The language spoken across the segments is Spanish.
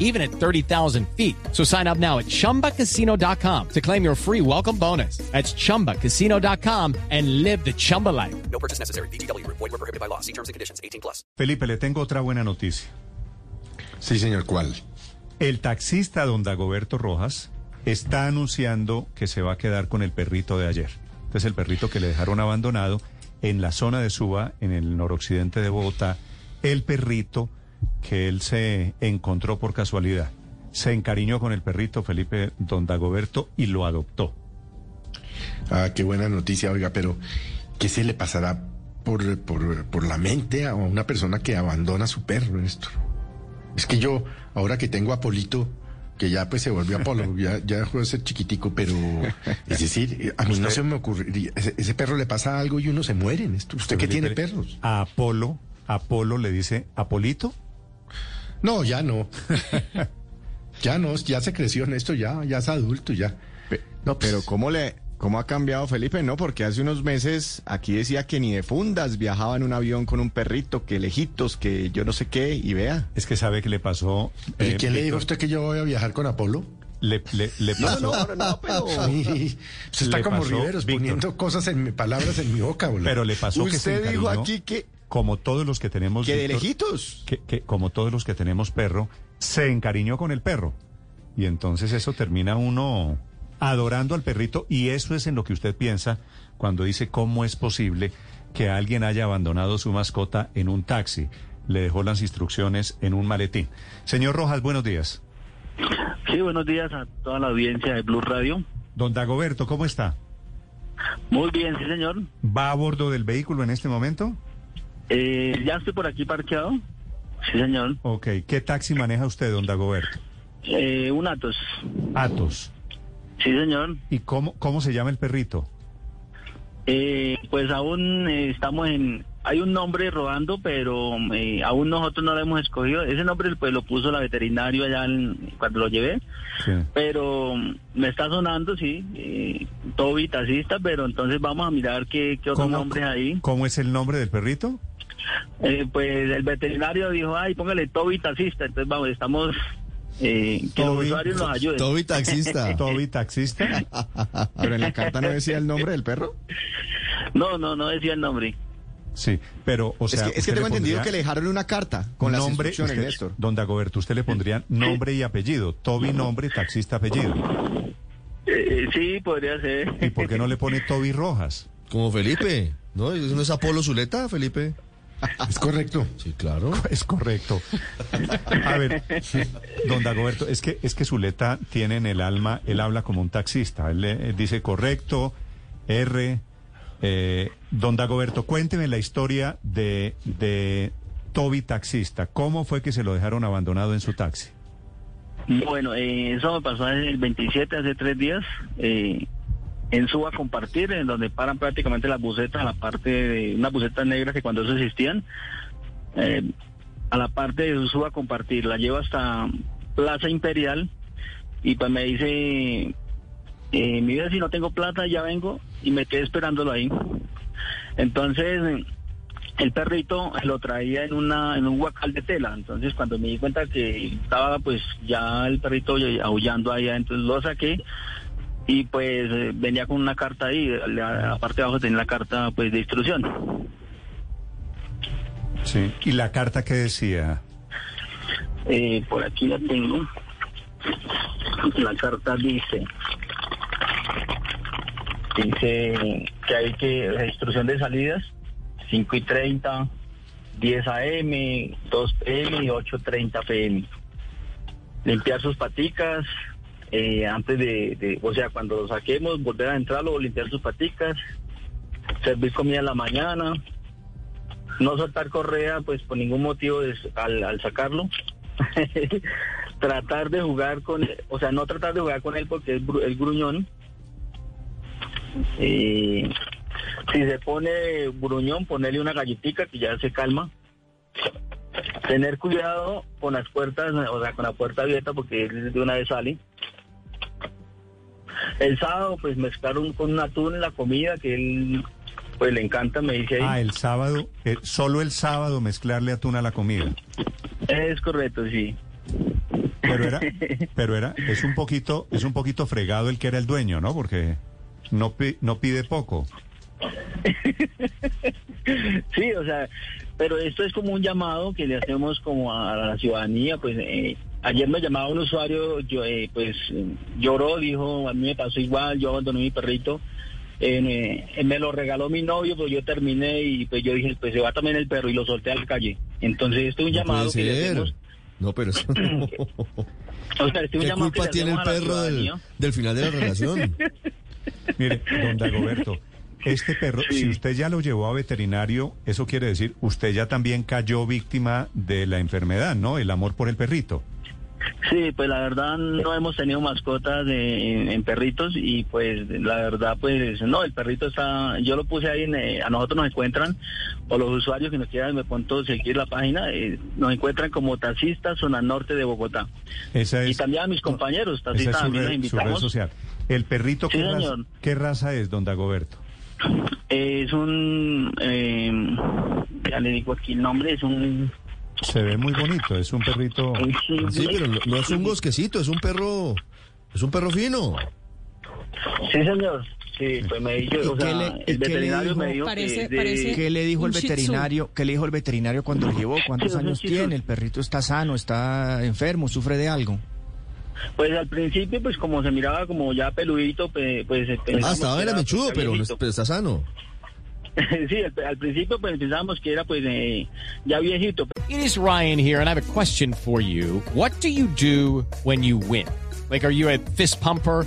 even at 30,000 feet. So sign up now at chumbacasino.com to claim your free welcome bonus. That's chumbacasino.com and live the Chumba life. No purchase necessary. BGW. Void were prohibited by law. See terms and conditions. 18 plus. Felipe, le tengo otra buena noticia. Sí, señor, ¿cuál? El taxista don Dagoberto Rojas está anunciando que se va a quedar con el perrito de ayer. Este es el perrito que le dejaron abandonado en la zona de Suba, en el noroccidente de Bogotá. El perrito que él se encontró por casualidad. Se encariñó con el perrito Felipe don Dagoberto y lo adoptó. Ah, qué buena noticia, oiga, pero ¿qué se le pasará por, por, por la mente a una persona que abandona a su perro, Néstor? Es que yo, ahora que tengo a Polito, que ya pues se volvió Apolo, ya, ya dejó de ser chiquitico, pero es decir, a mí no se me ocurriría, ese, ese perro le pasa algo y uno se muere, Néstor. ¿Usted que tiene perros? A Apolo, Apolo le dice, ¿Apolito? No, ya no. ya no, ya se creció Néstor, ya, ya es adulto, ya. No, pues, Pero ¿cómo le cómo ha cambiado Felipe? No, porque hace unos meses aquí decía que ni de fundas viajaba en un avión con un perrito, que lejitos, que yo no sé qué, y vea. Es que sabe que le pasó... ¿y eh, quién le dijo a usted que yo voy a viajar con Apolo? Le, le, le No, pasó... no, no, no, pero Sí, se está como pasó, Riveros Víctor. poniendo cosas en mi, palabras en mi boca, boludo. Pero le pasó que se usted dijo aquí que como todos los que tenemos... que de lejitos. que, que como todos los que tenemos perro, se encariñó con el perro. Y entonces eso termina uno adorando al perrito y eso es en lo que usted piensa cuando dice cómo es posible que alguien haya abandonado su mascota en un taxi. Le dejó las instrucciones en un maletín. Señor Rojas, buenos días. Sí, buenos días a toda la audiencia de Blue Radio. Don Dagoberto, ¿cómo está? Muy bien, sí, señor. ¿Va a bordo del vehículo en este momento? Eh, ya estoy por aquí parqueado. Sí, señor. Ok, ¿qué taxi maneja usted, don Dagoberto? Eh, un Atos. Atos. Sí, señor. ¿Y cómo, cómo se llama el perrito? Eh, pues aún eh, estamos en... Hay un nombre rodando, pero eh, aún nosotros no lo hemos escogido. Ese nombre pues lo puso la veterinario allá en- cuando lo llevé. Sí. Pero me está sonando, sí. Eh, Toby, taxista, pero entonces vamos a mirar qué, qué otros nombres hay. ¿Cómo es el nombre del perrito? Eh, pues el veterinario dijo, ay, póngale Toby taxista. Entonces vamos, estamos... Eh, que los Toby. usuarios nos ayuden. Toby taxista. Toby taxista. Pero en la carta no decía el nombre del perro. No, no, no decía el nombre. Sí, pero, o sea. es que, es que usted tengo entendido que le dejaron una carta con las nombre, instrucciones, usted- Néstor. Don Dagoberto, usted le pondría nombre y apellido. Toby nombre, taxista apellido. Eh, sí, podría ser. ¿Y por qué no le pone Toby Rojas? Como Felipe. ¿No? ¿Eso no es Apolo Zuleta, Felipe? Es correcto. Sí, claro. Es correcto. A ver, don Dagoberto, es que, es que Zuleta tiene en el alma, él habla como un taxista. Él le- dice correcto, R. Eh, don Dagoberto, cuénteme la historia de, de Toby taxista. ¿Cómo fue que se lo dejaron abandonado en su taxi? Bueno, eh, eso me pasó el 27, hace tres días, eh, en Suba Compartir, en donde paran prácticamente las bucetas, a la parte de unas bucetas negras que cuando eso existían, eh, a la parte de Suba Compartir. La llevo hasta Plaza Imperial y pues me dice, eh, mi vida si no tengo plata ya vengo y me quedé esperándolo ahí. Entonces... el perrito lo traía en una en un guacal de tela entonces cuando me di cuenta que estaba pues ya el perrito aullando ahí adentro lo saqué y pues eh, venía con una carta ahí la, la parte de abajo tenía la carta pues de instrucción Sí. ¿Y la carta que decía? Eh, por aquí la tengo la carta dice dice que hay que la instrucción de salidas 5 y 30 10 AM 2 PM y 8.30 PM limpiar sus paticas eh, antes de, o sea, cuando lo saquemos, volver a entrarlo, limpiar sus paticas, servir comida en la mañana, no soltar correa, pues por ningún motivo es- al, sacarlo, tratar de jugar con, o sea, no tratar de jugar con él porque es, gru- es gruñón. Eh, si se pone gruñón, ponerle una galletica que ya se calma. tener cuidado con las puertas, o sea, con la puerta abierta porque de una vez sale. El sábado, pues mezclaron con un atún en la comida que él, pues le encanta, me dice ahí. Ah, el sábado, eh, solo el sábado mezclarle atún a la comida. Es correcto, sí. Pero era, pero era, es un poquito, es un poquito fregado el que era el dueño, ¿no? Porque no, no pide poco. Sí, o sea, pero esto es como un llamado que le hacemos como a la ciudadanía, pues eh, ayer me llamaba un usuario, yo, eh, pues lloró, dijo, a mí me pasó igual, yo abandoné mi perrito, eh, me, eh, me lo regaló mi novio, pues yo terminé y pues yo dije, pues se va también el perro y lo solté a la calle. Entonces esto es un No llamado que le hacemos, No, pero eso no. o sea, este ¿Qué llamado que culpa le tiene el perro del final de la relación? Mire, don Dagoberto, este perro, Sí. si usted ya lo llevó a veterinario, eso quiere decir, usted ya también cayó víctima de la enfermedad, ¿no? El amor por el perrito. Sí, pues la verdad no hemos tenido mascotas de- en, en perritos y pues la verdad pues no, el perrito está, yo lo puse ahí, en, eh, a nosotros nos encuentran, o los usuarios que nos quieran de pronto seguir la página, eh, nos encuentran como taxistas zona norte de Bogotá. Esa Y es, también a mis compañeros, es taxistas su, también red, su red invitamos. social. El perrito, Sí, ¿qué, raza, qué raza es, don Dagoberto? Es un, eh, ya le digo aquí el nombre, es un... Se ve muy bonito, es un perrito... Sí, pero no, es un bosquecito, es un perro, es un perro fino. Sí, señor. Sí, pues me dijo, ¿Y o qué sea, le- el veterinario dijo? me dijo Parece- que es de- parece- ¿Qué le dijo Un el veterinario? ¿Qué le dijo el veterinario cuando lo llevó? ¿Cuántos Sí, años tiene? ¿El perrito está sano? ¿Está enfermo? ¿Sufre de algo? Pues al principio, pues como se miraba como ya peludito, pues... pues Ah, estaba era pues, mechudo, pero, no es- viejito. pero está sano. sí, al, al principio pues pensábamos que era pues eh, ya viejito. It is Ryan here, and I have a question for you. What do you do when you win? Like, are you a fist pumper?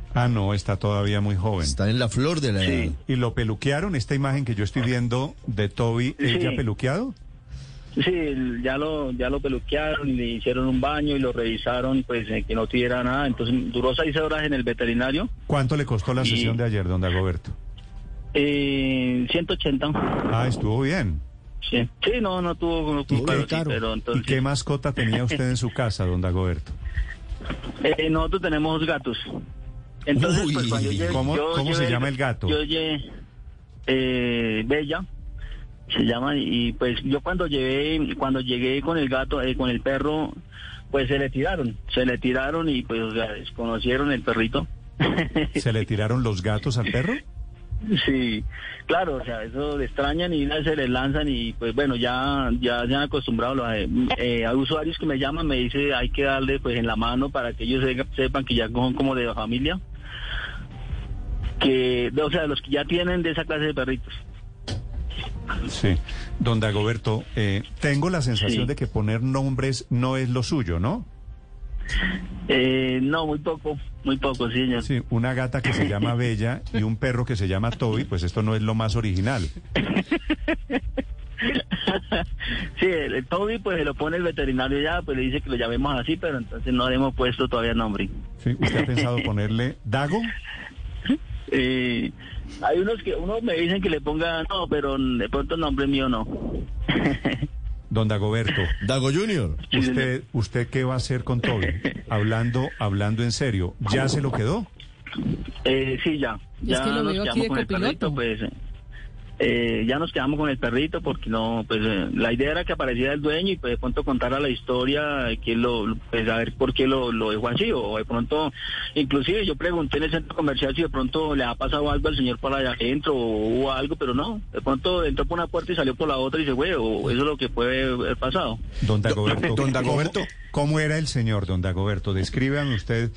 Ah, no, está todavía muy joven. Está en la flor de la edad. Sí. ¿Y lo peluquearon? Esta imagen que yo estoy viendo de Toby, ¿es Sí. ya peluqueado? Sí, ya lo ya lo peluquearon y le hicieron un baño y lo revisaron pues eh, que no tuviera nada. Entonces duró seis horas en el veterinario. ¿Cuánto le costó la Y- sesión de ayer, don Dagoberto? Eh, 180. Ah, estuvo bien. Sí, sí no, no tuvo, no tuvo ¿Y pero, qué sí, caro? pero ¿Y entonces... qué mascota tenía usted en su casa, don Dagoberto? Eh, nosotros tenemos dos gatos. Entonces, Uy, pues, cuando yo llegué- ¿cómo- yo cómo se llama el gato? Yo llegué, eh, Bella, se llama, y pues yo cuando llegué, cuando llegué con el gato, eh, con el perro, pues se le tiraron, se le tiraron y pues o sea, desconocieron el perrito. ¿Se le tiraron los gatos al perro? Sí, claro, o sea, eso le extrañan y una vez se les lanzan y pues bueno, ya ya se han acostumbrado. los, eh, eh, hay usuarios que me llaman, me dice hay que darle pues en la mano para que ellos se- sepan que ya son como de la familia. Que, o sea, los que ya tienen de esa clase de perritos. Sí. Don Dagoberto, eh, tengo la sensación Sí. de que poner nombres no es lo suyo, ¿no? Eh, no, muy poco, muy poco, sí, señor. Sí, una gata que se llama Bella y un perro que se llama Toby, pues esto no es lo más original. sí, el, el Toby pues se lo pone el veterinario ya, pues le dice que lo llamemos así, pero entonces no le hemos puesto todavía nombre. Sí, ¿Usted ha pensado ponerle Dago? Eh, hay unos que unos me dicen que le ponga no, pero de pronto el nombre mío no. Don Dagoberto, Dago Junior. ¿usted, ¿usted qué va a hacer con Toby? Hablando, hablando en serio, ¿ya se lo quedó? eh, sí, ya. Es Ya que lo nos veo quedamos aquí de con el copiloto. perrito, pues. eh, eh, ya nos quedamos con el perrito porque no, pues eh, la idea era que apareciera el dueño y pues de pronto contara la historia, que lo, pues a ver por qué lo, lo dejó así o de pronto, inclusive yo pregunté en el centro comercial si de pronto le ha pasado algo al señor por allá adentro o hubo algo, pero no, de pronto entró por una puerta y salió por la otra y se fue, o eso es lo que puede haber pasado. Don Dagoberto. Don Dagoberto. ¿cómo, cómo era el señor, don Dagoberto? Descríbame usted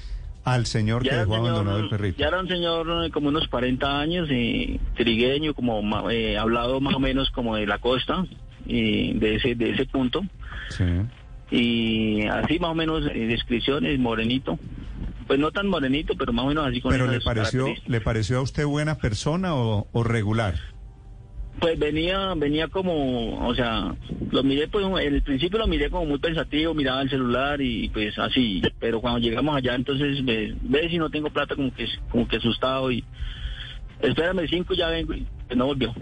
al señor que dejó señor- abandonado el perrito. Ya era un señor eh, como unos 40 años, y trigueño, como eh, hablado más o menos como de la costa, eh, de ese de ese punto. Sí. Y así más o menos eh, descripciones, morenito. Pues no tan morenito, pero más o menos así con ¿Pero le pareció, le pareció a usted buena persona o, o regular? Pues venía, venía como, o sea, lo miré, pues en el principio lo miré como muy pensativo, miraba el celular y pues así, pero cuando llegamos allá entonces ve, ve si no tengo plata como que como que asustado y espérame cinco ya vengo y pues, no volvió.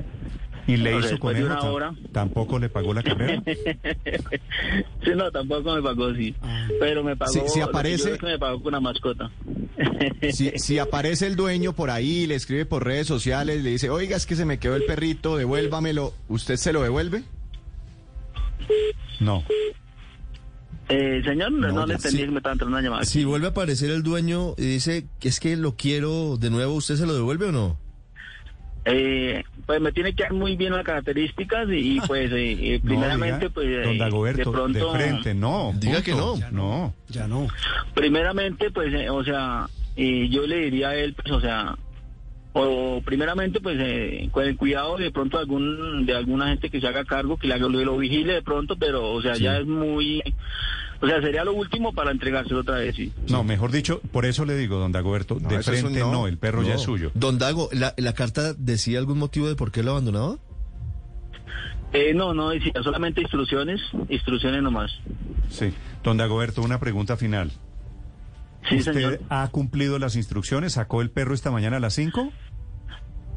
¿Y le hizo con después de una hora. ¿Tampoco le pagó la carrera? sí, no, tampoco me pagó, sí. Pero me pagó, Si- si lo que yo aparece- que me pagó con una mascota. Si, si aparece el dueño por ahí, le escribe por redes sociales, le dice, oiga, es que se me quedó el perrito, devuélvamelo, ¿usted se lo devuelve? No. Eh, señor, no, No, le entendí sí. me estaba entrando una llamada. Si vuelve a aparecer el dueño y dice que es que lo quiero de nuevo, ¿usted se lo devuelve o no? Eh, pues me tiene que dar muy bien las características y, y, pues eh, eh, No, primeramente diga, pues eh, don Dagoberto, de pronto frente, no. Diga que no. No. Ya no. primeramente pues eh, o sea eh, yo le diría a él pues o sea o primeramente pues eh, con el cuidado de pronto de algún de alguna gente que se haga cargo que le haga, lo, lo vigile de pronto pero o sea Sí. ya es muy o sea sería lo último para entregárselo otra vez sí No, mejor dicho, por eso le digo, don Dagoberto, No, de frente no. no. el perro ya es suyo. Don Dago, ¿la, la carta decía algún motivo de por qué lo abandonaba? Eh, no no decía solamente instrucciones instrucciones nomás Sí. Don Dagoberto, una pregunta final. sí ¿Usted señor ha cumplido las instrucciones? ¿Sacó el perro esta mañana a las 5?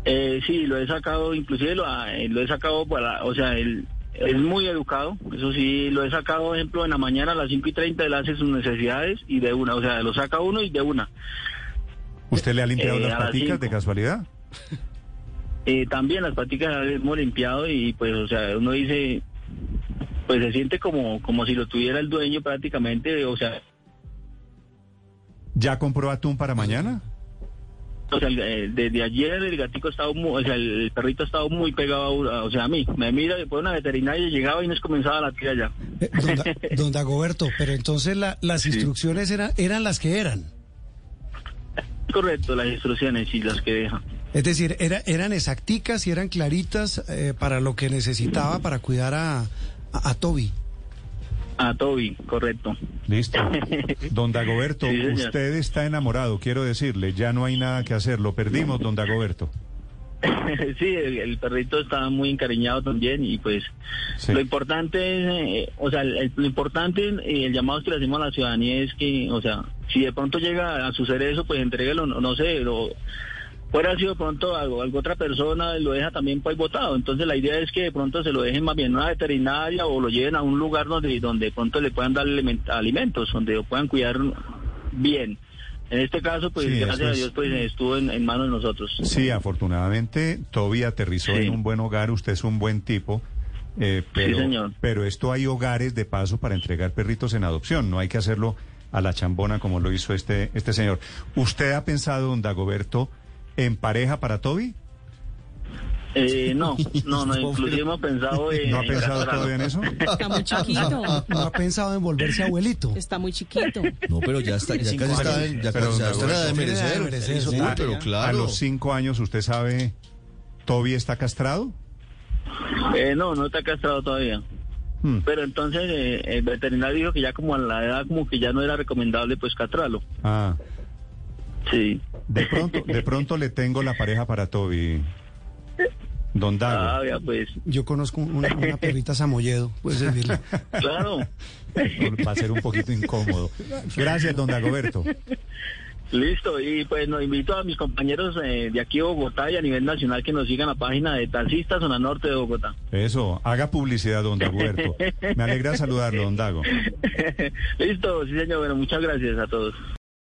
Eh, sí, lo he sacado, inclusive lo, ha- eh, lo he sacado para, o sea, él es muy educado, eso sí, lo he sacado, por ejemplo, en la mañana a las 5 y 30 él hace sus necesidades y de una, o sea, lo saca uno y de una. ¿Usted le ha limpiado Eh, las las paticas de casualidad? Eh, también las paticas hemos limpiado y pues, o sea, uno dice, pues se siente como, como si lo tuviera el dueño prácticamente, o sea, ¿Ya compró atún para mañana? O sea, eh, desde ayer el gatico ha estado muy, o sea, el, perrito ha estado muy pegado, a, o sea, a mí, me mira después una veterinaria llegaba y nos comenzaba la tira ya. Eh, Don, Da- don Dagoberto, pero entonces la- las instrucciones eran, eran las que eran. Correcto, las instrucciones y las que deja. Es decir, era, eran exacticas y eran claritas eh, para lo que necesitaba para cuidar a, a, a Toby. A Toby, correcto. Listo. Don Dagoberto, Sí, usted está enamorado, quiero decirle, ya no hay nada que hacer, lo perdimos, don Dagoberto. sí, el, el perrito está muy encariñado también y pues Sí. lo importante es, eh, o sea, el- lo importante, eh, el llamado que le hacemos a la ciudadanía es que, o sea, si de pronto llega a suceder eso, pues entréguelo, no, no sé, lo, fuera sido de pronto algo, algo otra persona, lo deja también pues votado. Entonces la idea es que de pronto se lo dejen más bien en una veterinaria o lo lleven a un lugar donde, donde de pronto le puedan dar aliment- alimentos, donde lo puedan cuidar bien. En este caso, pues Sí, gracias a Dios, pues estuvo en, en manos de nosotros. Sí, afortunadamente, Toby aterrizó Sí. en un buen hogar, usted es un buen tipo, eh, pero, señor. pero esto hay hogares de paso para entregar perritos en adopción, no hay que hacerlo a la chambona como lo hizo este, este señor. ¿Usted ha pensado, don Dagoberto, en pareja para Toby? Eh, no, no, no, inclusive hemos pensado en... ¿No ha en pensado todavía en eso? Está muy chiquito. No ha pensado en volverse abuelito. Está muy chiquito. No, pero ya está, ya casi está, en- ya Pero, casi está en la edad de merecer. merecer, sí. todo, pero A claro. los cinco años, ¿usted sabe, Toby está castrado? Eh, no, no está castrado todavía. Hmm. Pero entonces eh, el veterinario dijo que ya como a la edad como que ya no era recomendable pues castrarlo. Ah, Sí. de pronto, de pronto le tengo la pareja para Toby, don Dago. Ah, ya pues, Yo conozco una, una perrita samoyedo, puede servirle. claro. Va a ser un poquito incómodo. Gracias, don Dagoberto. Listo, y pues nos invito a mis compañeros eh, de aquí de Bogotá y a nivel nacional que nos sigan la página de Taxistas Zona Norte de Bogotá. Eso, haga publicidad, don Dagoberto. Me alegra saludarlo, don Dago. Listo, sí señor, bueno, muchas gracias a todos.